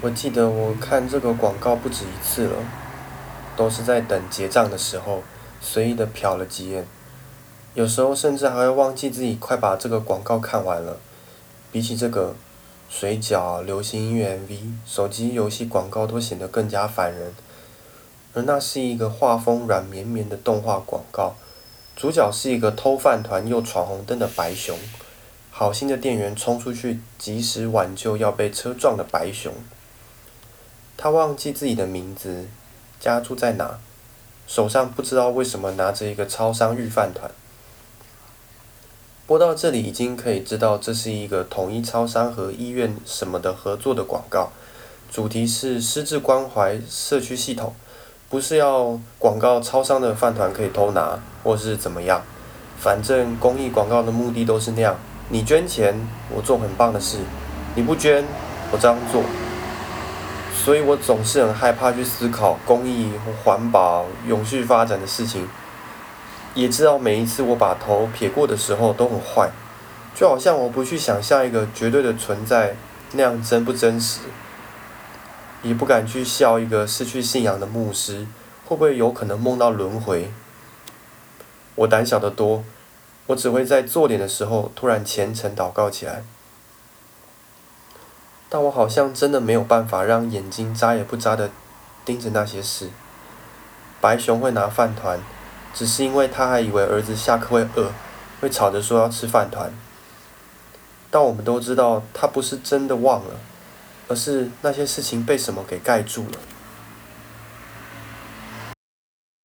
我记得我看这个广告不止一次了，都是在等结账的时候随意的瞟了几眼，有时候甚至还会忘记自己快把这个广告看完了。比起这个，水饺、流行音乐 MV、手机游戏广告都显得更加烦人。而那是一个画风软绵绵的动画广告，主角是一个偷饭团又闯红灯的白熊。好心的店员冲出去及时挽救要被车撞的白熊。他忘记自己的名字，家住在哪，手上不知道为什么拿着一个超商御饭团。播到这里已经可以知道这是一个统一超商和医院什么的合作的广告，主题是失智关怀社区系统，不是要广告超商的饭团可以偷拿或是怎么样，反正公益广告的目的都是那样。你捐钱，我做很棒的事；你不捐，我这样做。所以我总是很害怕去思考公益和、环保、永续发展的事情。也知道每一次我把头撇过的时候都很坏，就好像我不去想象一个绝对的存在那样真不真实，也不敢去笑一个失去信仰的牧师会不会有可能梦到轮回。我胆小得多。我只会在做脸的时候突然虔诚祷告起来，但我好像真的没有办法让眼睛眨也不眨的盯着那些事。白熊会拿饭团，只是因为他还以为儿子下课会饿，会吵着说要吃饭团。但我们都知道，他不是真的忘了，而是那些事情被什么给盖住了。